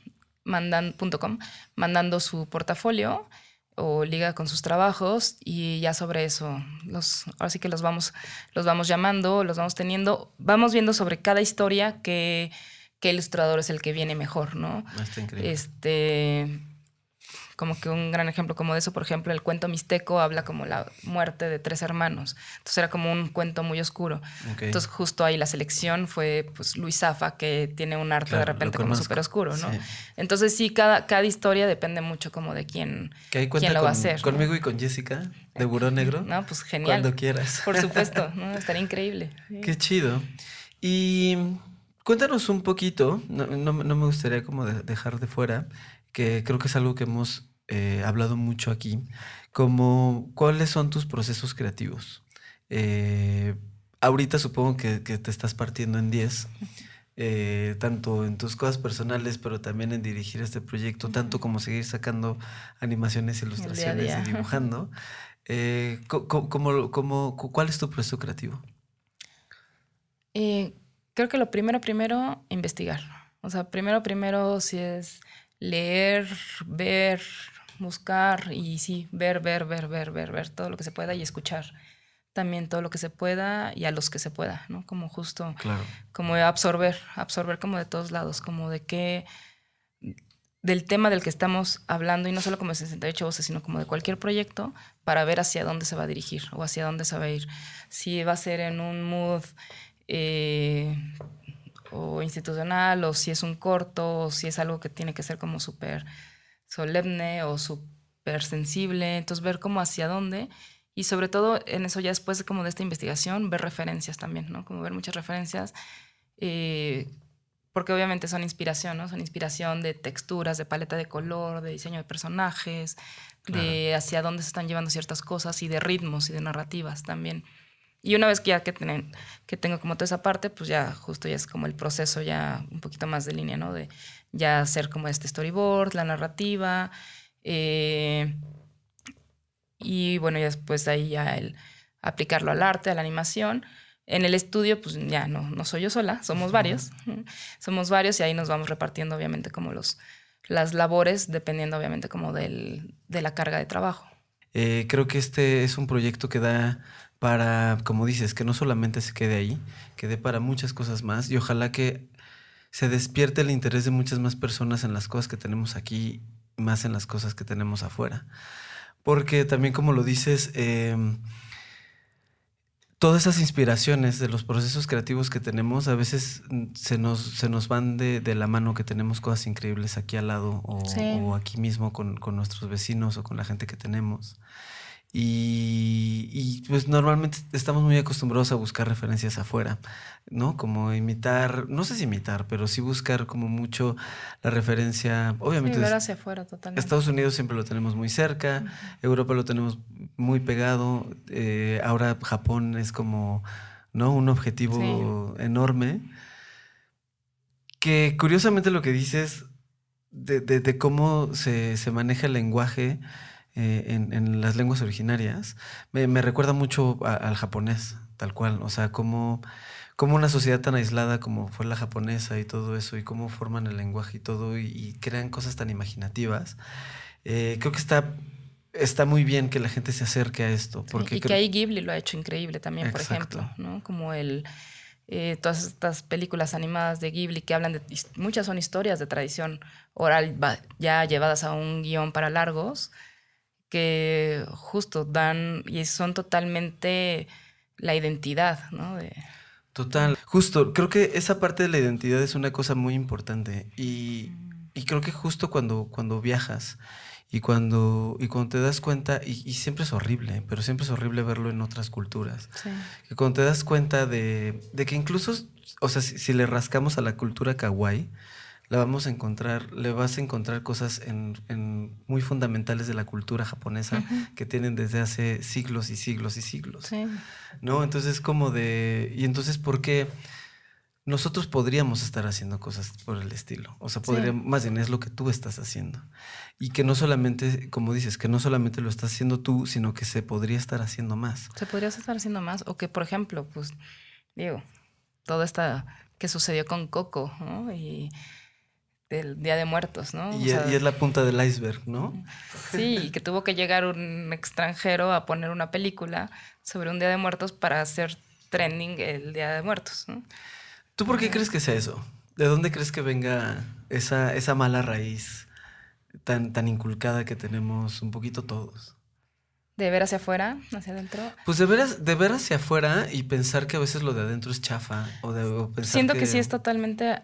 mandan, com, mandando su portafolio o liga con sus trabajos y ya sobre eso los ahora sí que los vamos los vamos llamando los vamos teniendo vamos viendo sobre cada historia que qué ilustrador es el que viene mejor no Ah, Está increíble. este como que un gran ejemplo como de eso, por ejemplo, el cuento mixteco habla como la muerte de tres hermanos. Entonces era como un cuento muy oscuro. Entonces justo ahí la selección fue pues Luis Zafa, que tiene un arte Claro, de repente como súper oscuro, ¿no? Sí. Entonces sí, cada, cada historia depende mucho como de quién, Que quién lo con- va a hacer. ¿no? conmigo y con Jessica de Buró Negro. No, pues genial. Cuando quieras. Por supuesto, ¿no? Estaría increíble. Qué chido. Y cuéntanos un poquito, no, no- no me gustaría como de- dejar de fuera, que creo que es algo que hemos eh, hablado mucho aquí, como cuáles son tus procesos creativos. Eh, ahorita supongo que, que te estás partiendo en 10, eh, tanto en tus cosas personales, pero también en dirigir este proyecto, tanto como seguir sacando animaciones, ilustraciones día. y dibujando. Eh, cómo- cómo- ¿Cuál es tu proceso creativo? Creo que lo primero, primero, investigar. O sea, primero, primero, si es leer, ver, buscar y sí, ver, ver, ver, ver, ver, ver todo lo que se pueda y escuchar también todo lo que se pueda y a los que se pueda, ¿no? Como justo, Claro. como absorber, absorber como de todos lados, como de qué, del tema del que estamos hablando y no solo como de 68 voces, sino como de cualquier proyecto para ver hacia dónde se va a dirigir o hacia dónde se va a ir. Si va a ser en un mood eh, o institucional o si es un corto o si es algo que tiene que ser como súper solemne o súper sensible. Entonces ver como hacia dónde y sobre todo en eso ya después como de esta investigación ver referencias también, ¿no? Como ver muchas referencias. eh, porque obviamente son inspiración, ¿no? Son inspiración de texturas, de paleta de color, de diseño de personajes, de hacia dónde se están llevando ciertas cosas y de ritmos y de narrativas también. Y una vez que ya que, tienen, que tengo como toda esa parte, pues ya justo ya es como el proceso ya un poquito más de línea, ¿no? De ya hacer como este storyboard, la narrativa. Eh, y bueno, ya después de ahí ya el aplicarlo al arte, a la animación. En el estudio, pues ya no, no soy yo sola, somos varios. Somos varios y ahí nos vamos repartiendo, obviamente, como los, las labores, dependiendo, obviamente, como del, de la carga de trabajo. Eh, creo que este es un proyecto que da para, como dices, que no solamente se quede ahí, que dé para muchas cosas más y ojalá que se despierte el interés de muchas más personas en las cosas que tenemos aquí, más en las cosas que tenemos afuera. Porque también, como lo dices, em, todas esas inspiraciones de los procesos creativos que tenemos a veces mm, se nos, se nos van de, de la mano que tenemos cosas increíbles aquí al lado o, Sí. o aquí mismo con, con nuestros vecinos o con la gente que tenemos. Y, y, pues normalmente estamos muy acostumbrados a buscar referencias afuera, ¿no? Como imitar, no sé si imitar, pero sí buscar como mucho la referencia, obviamente Sí, ver hacia afuera totalmente. Estados Unidos siempre lo tenemos muy cerca, Europa lo tenemos muy pegado, eh, ahora Japón es como, ¿no? Un objetivo enorme. Que curiosamente lo que dices de, de- de cómo se, se maneja el lenguaje eh, en, en las lenguas originarias, me, me recuerda mucho a- al japonés, tal cual. O sea, cómo, cómo una sociedad tan aislada como fue la japonesa y todo eso, y cómo forman el lenguaje y todo, y, y crean cosas tan imaginativas. Eh, creo que está, está muy bien que la gente se acerque a esto. Porque y que ahí Ghibli lo ha hecho increíble también, por Exacto. ejemplo, ¿no? Como el eh, todas estas películas animadas de Ghibli que hablan de muchas son historias de tradición oral ya llevadas a un guion para largos que justo dan y son totalmente la identidad, ¿no? De, Total. Justo, creo que esa parte de la identidad es una cosa muy importante. Y, y creo que justo cuando, cuando viajas y cuando, y cuando te das cuenta, y, y siempre es horrible, pero siempre es horrible verlo en otras culturas, sí. que cuando te das cuenta de, de que incluso, o sea, si, si le rascamos a la cultura kawaii, la vamos a encontrar, le vas a encontrar cosas en, en muy fundamentales de la cultura japonesa que tienen desde hace siglos y siglos y siglos. Sí. ¿no? Entonces como de, y entonces ¿por qué nosotros podríamos estar haciendo cosas por el estilo? O sea, Sí. podríamos, más bien es lo que tú estás haciendo. Y que no solamente, como dices, que no solamente lo estás haciendo tú, sino que se podría estar haciendo más. Se podría estar haciendo más. O que, por ejemplo, pues, digo, todo esta que sucedió con Coco, ¿no? Y del Día de Muertos, ¿no? O Y, sea, y es la punta del iceberg, ¿no? Sí, y que tuvo que llegar un extranjero a poner una película sobre un Día de Muertos para hacer trending el Día de Muertos, ¿no? ¿Tú por qué crees que sea eso? ¿De dónde crees que venga esa, esa mala raíz tan, tan inculcada que tenemos un poquito todos? De ver hacia afuera, hacia adentro. Pues de ver, de ver hacia afuera y pensar que a veces lo de adentro es chafa. O de o pensar Siento que sí es totalmente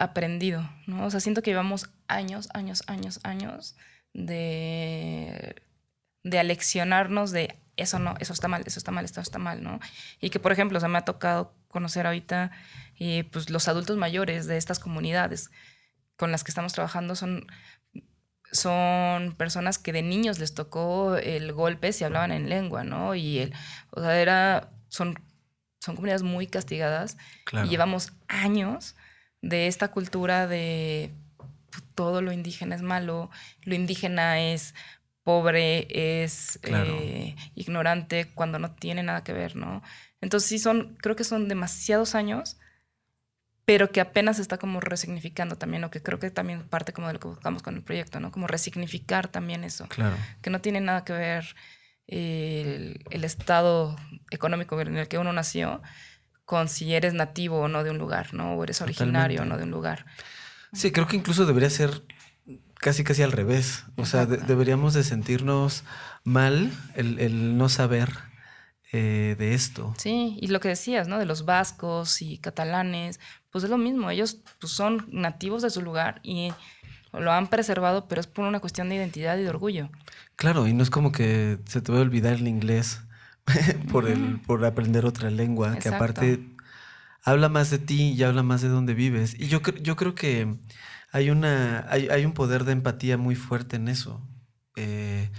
aprendido, ¿no? O sea, siento que llevamos años, años, años, años de, de aleccionarnos de eso no, eso está mal, eso está mal, esto está mal, ¿no? Y que, por ejemplo, o sea, me ha tocado conocer ahorita eh, pues, los adultos mayores de estas comunidades con las que estamos trabajando son, son personas que de niños les tocó el golpe si hablaban en lengua, ¿no? Y el, o sea, era, son, son comunidades muy castigadas Claro. y llevamos años de esta cultura de pues, todo lo indígena es malo, lo indígena es pobre, es Claro. eh, ignorante, cuando no tiene nada que ver, ¿no? Entonces sí son, creo que son demasiados años, pero que apenas está como resignificando también, o que creo que también parte como de lo que buscamos con el proyecto, ¿no? Como resignificar también eso Claro. que no tiene nada que ver el, el estado económico en el que uno nació con si eres nativo o no de un lugar, ¿no? O eres originario o no de un lugar. Sí, creo que incluso debería ser casi casi al revés. O sea, de- deberíamos de sentirnos mal el, el no saber eh, de esto. Sí, y lo que decías, ¿no? De los vascos y catalanes, pues es lo mismo, ellos pues, son nativos de su lugar y lo han preservado, pero es por una cuestión de identidad y de orgullo. Claro, y no es como que se te va a olvidar el inglés por, el, por aprender otra lengua, que aparte habla más de ti y habla más de dónde vives. Y yo, yo creo que hay, una, hay, hay un poder de empatía muy fuerte en eso. Eh,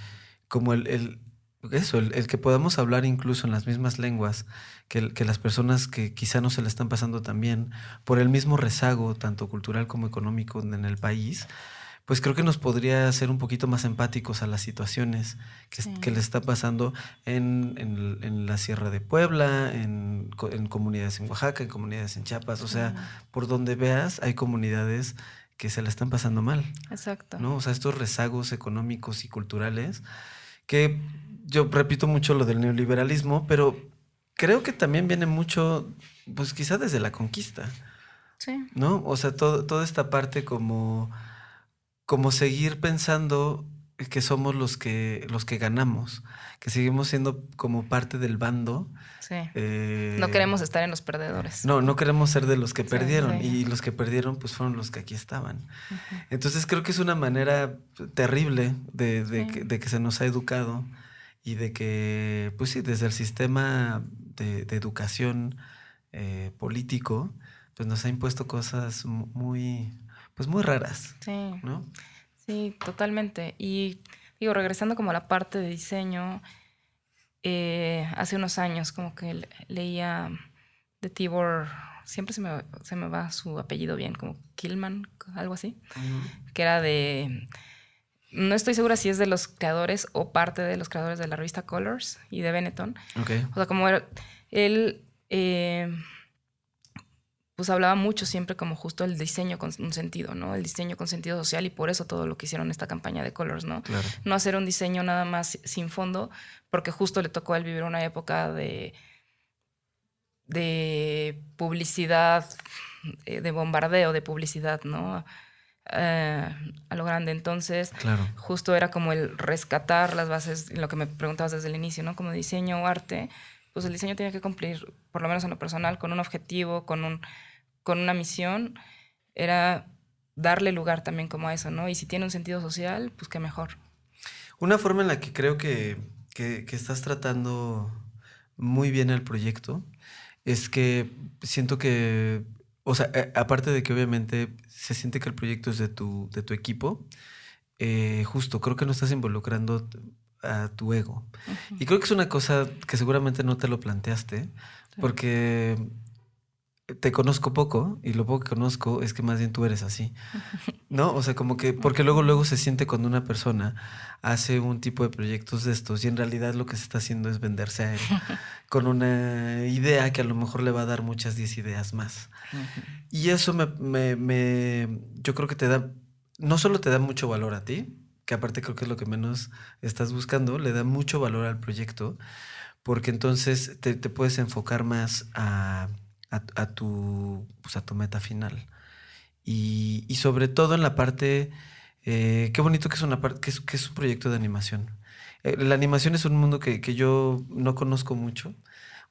como el, el- eso, el, el que podamos hablar incluso en las mismas lenguas que las personas que quizá no se la están pasando tan bien por el mismo rezago, tanto cultural como económico en el país, pues creo que nos podría hacer un poquito más empáticos a las situaciones que, Sí. que les está pasando en, en- en la Sierra de Puebla, en, en comunidades en Oaxaca, en comunidades en Chiapas. O sea, por donde veas, hay comunidades que se la están pasando mal. Exacto. ¿no? O sea, estos rezagos económicos y culturales, que yo repito mucho lo del neoliberalismo, pero creo que también viene mucho, pues quizá desde la conquista, Sí. ¿no? O sea, todo, toda esta parte como, como seguir pensando que somos los que, los que ganamos, que seguimos siendo como parte del bando. Sí. eh, no queremos estar en los perdedores. no, no queremos ser de los que Sí, perdieron. sí. Y los que perdieron, pues fueron los que aquí estaban. Entonces creo que es una manera terrible de, de que, de que se nos ha educado y de que, pues sí, desde el sistema de, de educación eh, político, pues nos ha impuesto cosas mu- muy, pues muy raras, Sí. ¿no? Sí, totalmente. Y digo, regresando como a la parte de diseño, eh, hace unos años como que le- leía de Tibor, siempre se me, se me va su apellido bien, como Killman, algo así, que era de, no estoy segura si es de los creadores o parte de los creadores de la revista Colors y de Benetton, Ok. o sea, como era- él, eh, pues hablaba mucho siempre como justo el diseño con un sentido, ¿no? El diseño con sentido social y por eso todo lo que hicieron esta campaña de Colors, ¿no? Claro. No hacer un diseño nada más sin fondo, porque justo le tocó a él vivir una época de, de publicidad, eh, de bombardeo de publicidad, ¿no? Eh, a lo grande. Entonces, Claro. justo era como el rescatar las bases, lo que me preguntabas desde el inicio, ¿no? Como diseño o arte, pues el diseño tiene que cumplir, por lo menos en lo personal, con un objetivo, con, un, con una misión, era darle lugar también como a eso, ¿no? Y si tiene un sentido social, pues qué mejor. Una forma en la que creo que, que- que estás tratando muy bien el proyecto es que siento que, o sea, eh, aparte de que obviamente se siente que el proyecto es de tu, de tu equipo, eh, justo creo que no estás involucrando a tu ego. Y creo que es una cosa que seguramente no te lo planteaste, porque te conozco poco y lo poco que conozco es que más bien tú eres así. ¿No? O sea, como que, porque luego, luego se siente cuando una persona hace un tipo de proyectos de estos y en realidad lo que se está haciendo es venderse a él con una idea que a lo mejor le va a dar muchas 10 ideas más. Y eso me, me- me- yo creo que te da, no solo te da mucho valor a ti, que aparte creo que es lo que menos estás buscando, le da mucho valor al proyecto, porque entonces te, te puedes enfocar más a, a- a tu, pues a tu meta final. Y, y sobre todo en la parte, eh, qué bonito que es, una parte, que es, que es un proyecto de animación. Eh, la animación es un mundo que, que yo no conozco mucho.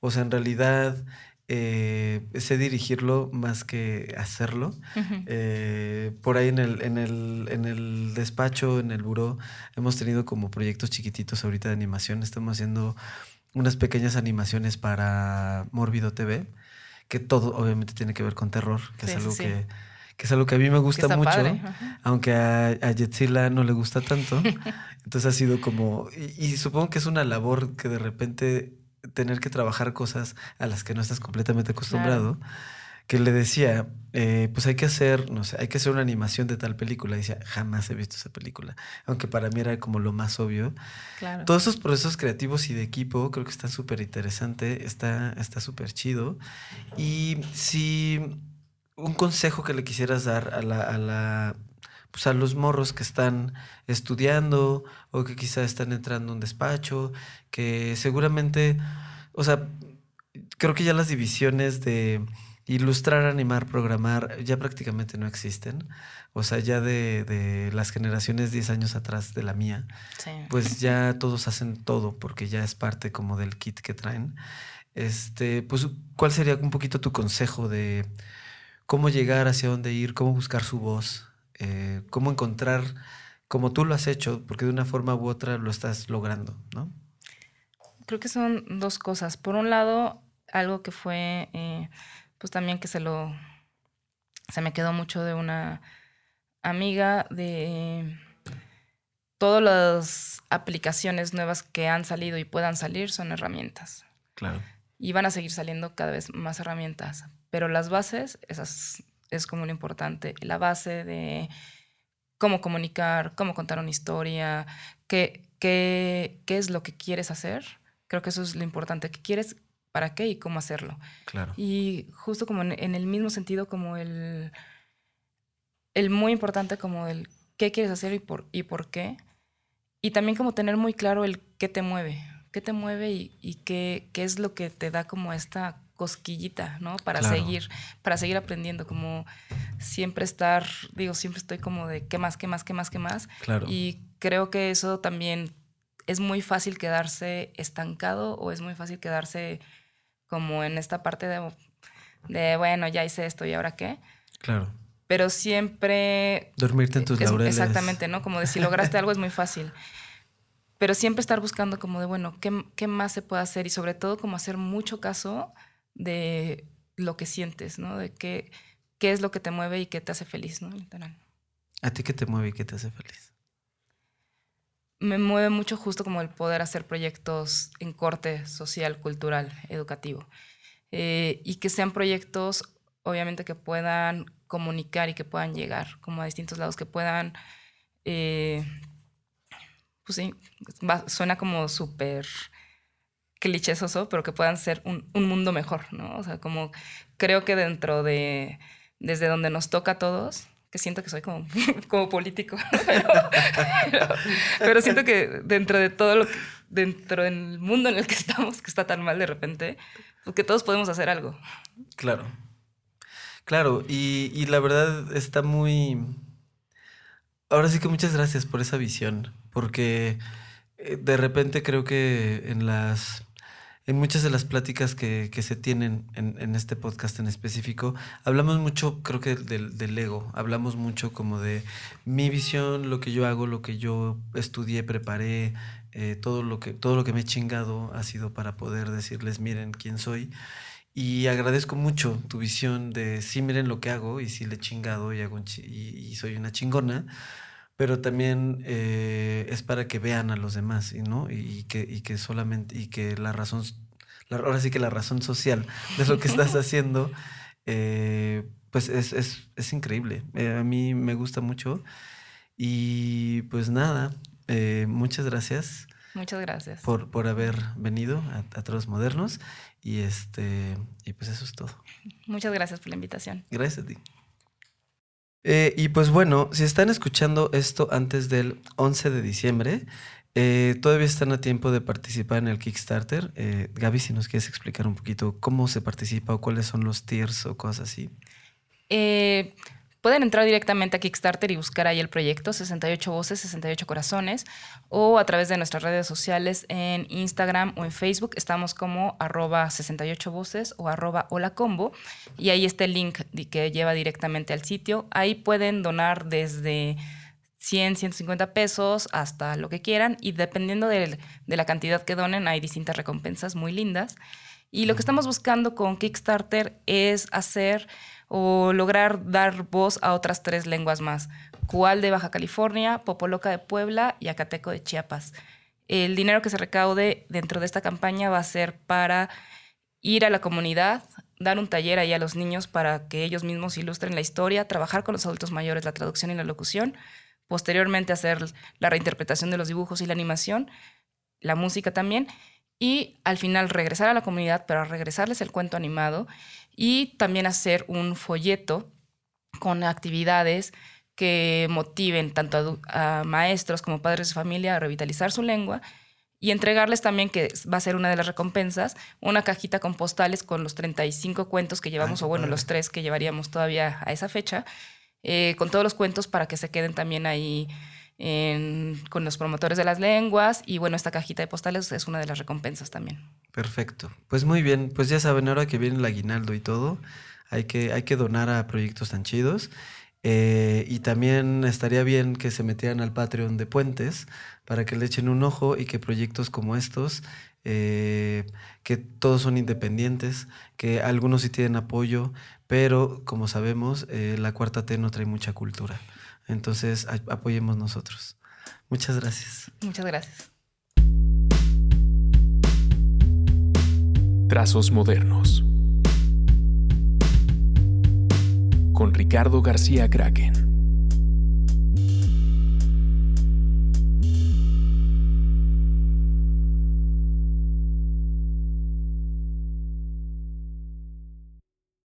O sea, en realidad eh, sé dirigirlo más que hacerlo. Eh, por ahí en el, en, el, en el despacho, en el buró, hemos tenido como proyectos chiquititos ahorita de animación. Estamos haciendo unas pequeñas animaciones para Mórbido TV, que todo obviamente tiene que ver con terror, que, Sí, es, algo sí. Que, que es algo que a mí me gusta mucho, padre. Aunque a, a Yetzila no le gusta tanto. Entonces ha sido como, y, y supongo que es una labor que de repente tener que trabajar cosas a las que no estás completamente acostumbrado. Que le decía, eh, pues hay que hacer, no sé, hay que hacer una animación de tal película. Y decía, jamás he visto esa película. Aunque para mí era como lo más obvio. Claro. Todos esos procesos creativos y de equipo creo que están súper interesante, está está súper chido. Y si un consejo que le quisieras dar a la, a la pues a los morros que están estudiando o que quizá están entrando a un despacho, que seguramente, o sea, creo que ya las divisiones de ilustrar, animar, programar ya prácticamente no existen. O sea, ya de, de las generaciones 10 años atrás de la mía, Sí. pues ya todos hacen todo porque ya es parte como del kit que traen. Este, pues, ¿cuál sería un poquito tu consejo de cómo llegar, hacia dónde ir, cómo buscar su voz, eh, cómo encontrar, como tú lo has hecho, porque de una forma u otra lo estás logrando, ¿no? Creo que son dos cosas. Por un lado, algo que fue, eh, pues también que se lo, se me quedó mucho de una amiga de todos los aplicaciones nuevas que han salido y puedan salir son herramientas. Claro. Y van a seguir saliendo cada vez más herramientas. Pero las bases, esas es como lo importante. La base de cómo comunicar, cómo contar una historia, qué, qué, qué es lo que quieres hacer. Creo que eso es lo importante. ¿Qué quieres? ¿Para qué? Y cómo hacerlo. Claro. Y justo como en, en el mismo sentido como el, el muy importante como el qué quieres hacer y por, y por qué. Y también como tener muy claro el qué te mueve, qué te mueve y, y qué, qué es lo que te da como esta cosquillita, ¿no? Para Claro. seguir, para seguir aprendiendo, como siempre estar, digo, siempre estoy como de qué más, qué más, qué más, qué más. Claro. Y creo que eso también es muy fácil quedarse estancado o es muy fácil quedarse como en esta parte de, de bueno, ya hice esto y ahora qué. Claro. Pero siempre Dormirte en tus es- laureles. Exactamente, ¿no? Como de si lograste algo es muy fácil. Pero siempre estar buscando como de, bueno, ¿qué, qué más se puede hacer? Y sobre todo como hacer mucho caso de lo que sientes, ¿no? De qué, qué es lo que te mueve y qué te hace feliz, ¿no? Literal. ¿A ti qué te mueve y qué te hace feliz? Me mueve mucho justo como el poder hacer proyectos en corte social, cultural, educativo. Eh, y que sean proyectos, obviamente, que puedan comunicar y que puedan llegar como a distintos lados, que puedan, eh, pues sí, va- suena como súper clichésoso, pero que puedan ser un, un mundo mejor, ¿no? O sea, como creo que dentro de, desde donde nos toca a todos, que siento que soy como, como político, pero, pero, siento que dentro de todo lo que, dentro del mundo en el que estamos, que está tan mal de repente, pues que todos podemos hacer algo. Claro. Claro, y, y la verdad está muy... Ahora sí que muchas gracias por esa visión, porque eh, de repente creo que en las... En muchas de las pláticas que, que se tienen en, en este podcast en específico, hablamos mucho, creo que del, del ego, hablamos mucho como de mi visión, lo que yo hago, lo que yo estudié, preparé, eh, todo, lo que, todo lo que me he chingado ha sido para poder decirles, miren quién soy. Y agradezco mucho tu visión de sí, miren lo que hago y sí le he chingado y, hago y, y soy una chingona, pero también eh, es para que vean a los demás y, ¿no? y, que, y que solamente, y que la razón, la- ahora sí que la razón social de lo que estás haciendo, eh, pues es, es, es increíble. Eh, a mí me gusta mucho y pues nada, muchas gracias Muchas gracias. por, por haber venido a, a Todos Modernos. Y este y pues eso es todo. Muchas gracias por la invitación. Gracias a ti. Eh, y pues bueno, si están escuchando esto antes del 11 de diciembre, eh, todavía están a tiempo de participar en el Kickstarter. Eh, Gaby, si nos quieres explicar un poquito cómo se participa o cuáles son los tiers o cosas así. Eh, pueden entrar directamente a Kickstarter y buscar ahí el proyecto 68 Voces, 68 Corazones o a través de nuestras redes sociales en Instagram o en Facebook. Estamos como arroba 68 Voces o arroba hola combo y ahí está el link que lleva directamente al sitio. Ahí pueden donar desde 100, 150 pesos hasta lo que quieran y dependiendo del- de la cantidad que donen hay distintas recompensas muy lindas. Y lo que estamos buscando con Kickstarter es hacer o lograr dar voz a otras tres lenguas más. Cual de Baja California, Popoloca de Puebla y Acateco de Chiapas. El dinero que se recaude dentro de esta campaña va a ser para ir a la comunidad, dar un taller ahí a los niños para que ellos mismos ilustren la historia, trabajar con los adultos mayores la traducción y la locución, posteriormente hacer la reinterpretación de los dibujos y la animación, la música también, y al final regresar a la comunidad, pero regresarles el cuento animado y también hacer un folleto con actividades que motiven tanto a, maestros como padres de familia a revitalizar su lengua y entregarles también, que va a ser una de las recompensas, una cajita con postales con los 35 cuentos que llevamos, qué o bueno, padre. los tres que llevaríamos todavía a esa fecha, eh, con todos los cuentos para que se queden también ahí con los promotores de las lenguas. Y bueno, esta cajita de postales es una de las recompensas también. Perfecto. Pues muy bien. Pues ya saben, ahora que viene el aguinaldo y todo, hay que, hay que donar a proyectos tan chidos. Eh, y también estaría bien que se metieran al Patreon de Puentes para que le echen un ojo y que proyectos como estos, eh, que todos son independientes, que algunos sí tienen apoyo, pero como sabemos, eh, la cuarta T no trae mucha cultura. Entonces, apoyemos nosotros. Muchas gracias. Muchas gracias. Trazos modernos. Con Ricardo García Kraken.